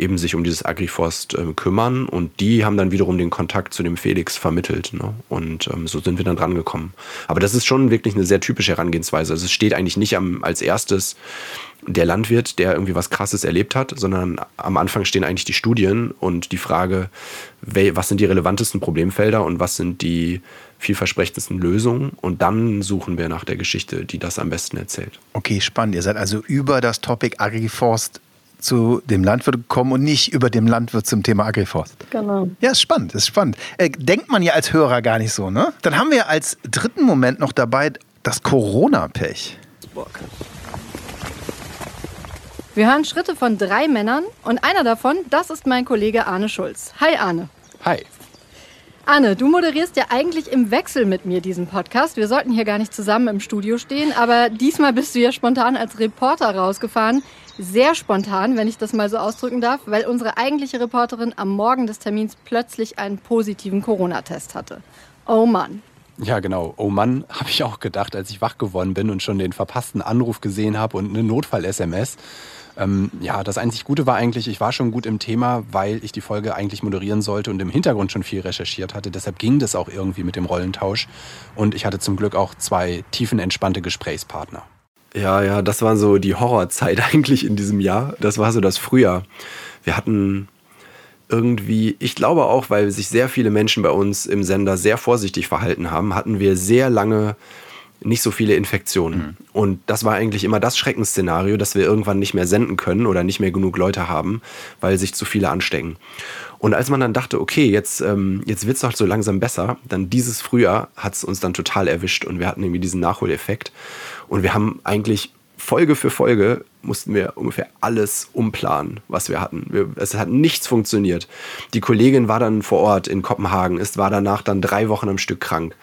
eben sich um dieses Agriforst äh, kümmern und die haben dann wiederum den Kontakt zu dem Felix vermittelt. Ne? Und ähm, so sind wir dann dran gekommen. Aber das ist schon wirklich eine sehr typische Herangehensweise. Also es steht eigentlich nicht am, als erstes der Landwirt, der irgendwie was Krasses erlebt hat, sondern am Anfang stehen eigentlich die Studien und die Frage, was sind die relevantesten Problemfelder und was sind die vielversprechendsten Lösungen und dann suchen wir nach der Geschichte, die das am besten erzählt. Okay, spannend. Ihr seid also über das Topic Agriforst zu dem Landwirt gekommen und nicht über dem Landwirt zum Thema Agriforst. Genau. Ja, ist spannend, ist spannend. Äh, denkt man ja als Hörer gar nicht so, ne? Dann haben wir als dritten Moment noch dabei das Corona-Pech. Wir hören Schritte von drei Männern und einer davon, das ist mein Kollege Arne Schulz. Hi Arne. Hi. Arne, du moderierst ja eigentlich im Wechsel mit mir diesen Podcast. Wir sollten hier gar nicht zusammen im Studio stehen, aber diesmal bist du ja spontan als Reporter rausgefahren. Sehr spontan, wenn ich das mal so ausdrücken darf, weil unsere eigentliche Reporterin am Morgen des Termins plötzlich einen positiven Corona-Test hatte. Oh Mann. Ja, genau. Oh Mann, habe ich auch gedacht, als ich wach geworden bin und schon den verpassten Anruf gesehen habe und eine Notfall-SMS. Ähm, ja, das einzig Gute war eigentlich, ich war schon gut im Thema, weil ich die Folge eigentlich moderieren sollte und im Hintergrund schon viel recherchiert hatte. Deshalb ging das auch irgendwie mit dem Rollentausch. Und ich hatte zum Glück auch zwei tiefenentspannte Gesprächspartner. Ja, ja, das war so die Horrorzeit eigentlich in diesem Jahr. Das war so das Frühjahr. Wir hatten irgendwie, ich glaube auch, weil sich sehr viele Menschen bei uns im Sender sehr vorsichtig verhalten haben, hatten wir sehr lange nicht so viele Infektionen. Mhm. Und das war eigentlich immer das Schreckensszenario, dass wir irgendwann nicht mehr senden können oder nicht mehr genug Leute haben, weil sich zu viele anstecken. Und als man dann dachte, okay, jetzt, ähm, jetzt wird es doch so langsam besser, dann dieses Frühjahr hat es uns dann total erwischt und wir hatten irgendwie diesen Nachholeffekt. Und wir haben eigentlich Folge für Folge mussten wir ungefähr alles umplanen, was wir hatten. Wir, es hat nichts funktioniert. Die Kollegin war dann vor Ort in Kopenhagen, ist, war danach dann drei Wochen am Stück krank.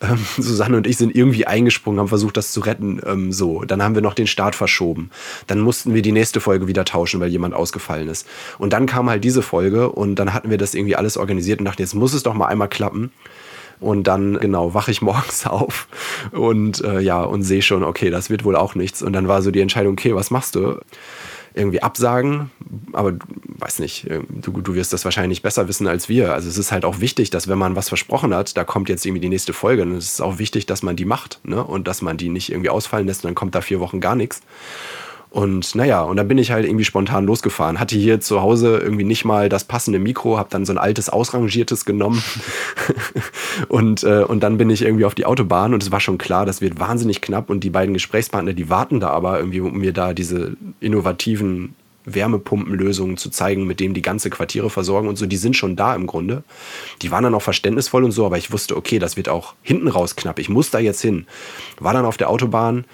Ähm, Susanne und ich sind irgendwie eingesprungen, haben versucht, das zu retten. Ähm, so, dann haben wir noch den Start verschoben. Dann mussten wir die nächste Folge wieder tauschen, weil jemand ausgefallen ist. Und dann kam halt diese Folge und dann hatten wir das irgendwie alles organisiert und dachten, jetzt muss es doch mal einmal klappen. Und dann, genau, wache ich morgens auf und äh, ja, und sehe schon, okay, das wird wohl auch nichts. Und dann war so die Entscheidung, okay, was machst du? irgendwie absagen. Aber weiß nicht, äh, du, du wirst das wahrscheinlich besser wissen als wir. Also es ist halt auch wichtig, dass wenn man was versprochen hat, da kommt jetzt irgendwie die nächste Folge, ist es auch wichtig, dass man die macht ne? und dass man die nicht irgendwie ausfallen lässt und dann kommt da vier Wochen gar nichts. Und naja, und dann bin ich halt irgendwie spontan losgefahren. Hatte hier zu Hause irgendwie nicht mal das passende Mikro, habe dann so ein altes, ausrangiertes genommen. und, äh, und dann bin ich irgendwie auf die Autobahn und es war schon klar, das wird wahnsinnig knapp. Und die beiden Gesprächspartner, die warten da aber irgendwie, um mir da diese innovativen Wärmepumpenlösungen zu zeigen, mit denen die ganze Quartiere versorgen und so, die sind schon da im Grunde. Die waren dann auch verständnisvoll und so, aber ich wusste, okay, das wird auch hinten raus knapp. Ich muss da jetzt hin. War dann auf der Autobahn,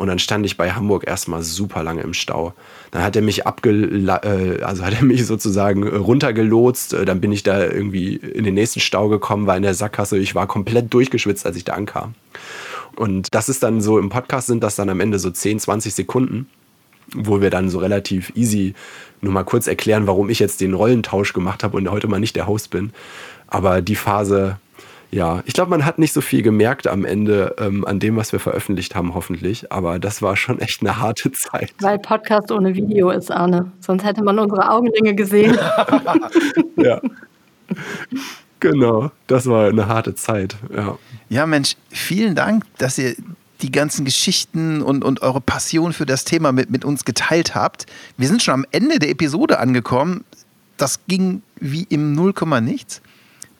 und dann stand ich bei Hamburg erstmal super lange im Stau. Dann hat er mich äh, also hat er mich sozusagen runtergelotst. Äh, dann bin ich da irgendwie in den nächsten Stau gekommen, war in der Sackgasse. Ich war komplett durchgeschwitzt, als ich da ankam. Und das ist dann so, im Podcast sind das dann am Ende so 10, 20 Sekunden, wo wir dann so relativ easy nur mal kurz erklären, warum ich jetzt den Rollentausch gemacht habe und heute mal nicht der Host bin. Aber die Phase, ja, ich glaube, man hat nicht so viel gemerkt am Ende ähm, an dem, was wir veröffentlicht haben, hoffentlich. Aber das war schon echt eine harte Zeit. Weil Podcast ohne Video ist, Arne. Sonst hätte man unsere Augenringe gesehen. ja. Genau, das war eine harte Zeit. Ja. ja, Mensch, vielen Dank, dass ihr die ganzen Geschichten und, und eure Passion für das Thema mit, mit uns geteilt habt. Wir sind schon am Ende der Episode angekommen. Das ging wie im Nullkomma nichts.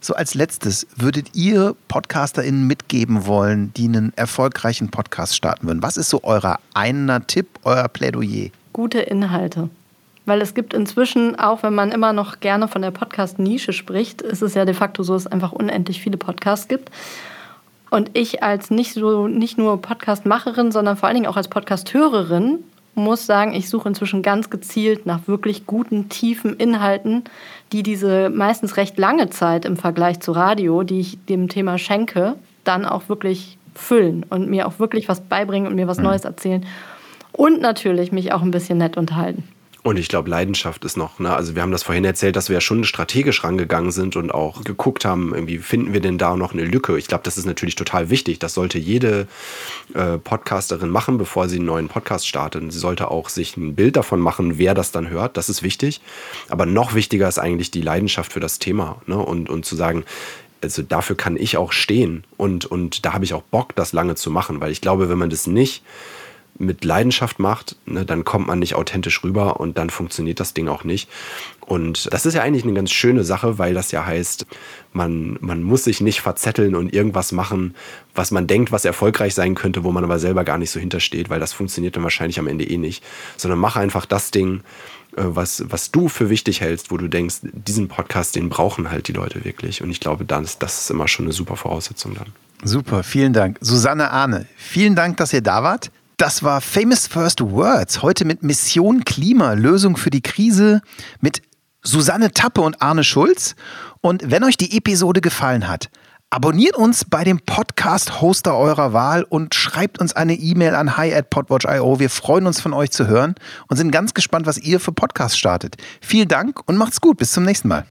So als letztes, würdet ihr PodcasterInnen mitgeben wollen, die einen erfolgreichen Podcast starten würden? Was ist so euer einer Tipp, euer Plädoyer? Gute Inhalte. Weil es gibt inzwischen, auch wenn man immer noch gerne von der Podcast-Nische spricht, ist es ja de facto so, dass es einfach unendlich viele Podcasts gibt. Und ich als nicht, so, nicht nur Podcast-Macherin, sondern vor allen Dingen auch als Podcast-Hörerin muss sagen, ich suche inzwischen ganz gezielt nach wirklich guten, tiefen Inhalten, die diese meistens recht lange Zeit im Vergleich zu Radio, die ich dem Thema schenke, dann auch wirklich füllen und mir auch wirklich was beibringen und mir was mhm. Neues erzählen. Und natürlich mich auch ein bisschen nett unterhalten. Und ich glaube, Leidenschaft ist noch, ne? also wir haben das vorhin erzählt, dass wir ja schon strategisch rangegangen sind und auch geguckt haben, irgendwie finden wir denn da noch eine Lücke. Ich glaube, das ist natürlich total wichtig. Das sollte jede äh, Podcasterin machen, bevor sie einen neuen Podcast startet. Sie sollte auch sich ein Bild davon machen, wer das dann hört. Das ist wichtig. Aber noch wichtiger ist eigentlich die Leidenschaft für das Thema ne? und, und zu sagen, also dafür kann ich auch stehen und, und da habe ich auch Bock, das lange zu machen, weil ich glaube, wenn man das nicht mit Leidenschaft macht, ne, dann kommt man nicht authentisch rüber und dann funktioniert das Ding auch nicht. Und das ist ja eigentlich eine ganz schöne Sache, weil das ja heißt, man, man muss sich nicht verzetteln und irgendwas machen, was man denkt, was erfolgreich sein könnte, wo man aber selber gar nicht so hintersteht, weil das funktioniert dann wahrscheinlich am Ende eh nicht. Sondern mach einfach das Ding, äh, was, was du für wichtig hältst, wo du denkst, diesen Podcast, den brauchen halt die Leute wirklich. Und ich glaube, das, das ist immer schon eine super Voraussetzung dann. Super, vielen Dank. Susanne Ahne, vielen Dank, dass ihr da wart. Das war Famous First Words. Heute mit Mission Klima, Lösung für die Krise mit Susanne Tappe und Arne Schulz. Und wenn euch die Episode gefallen hat, abonniert uns bei dem Podcast-Hoster eurer Wahl und schreibt uns eine E-Mail an hi at podwatch.io. Wir freuen uns von euch zu hören und sind ganz gespannt, was ihr für Podcasts startet. Vielen Dank und macht's gut. Bis zum nächsten Mal.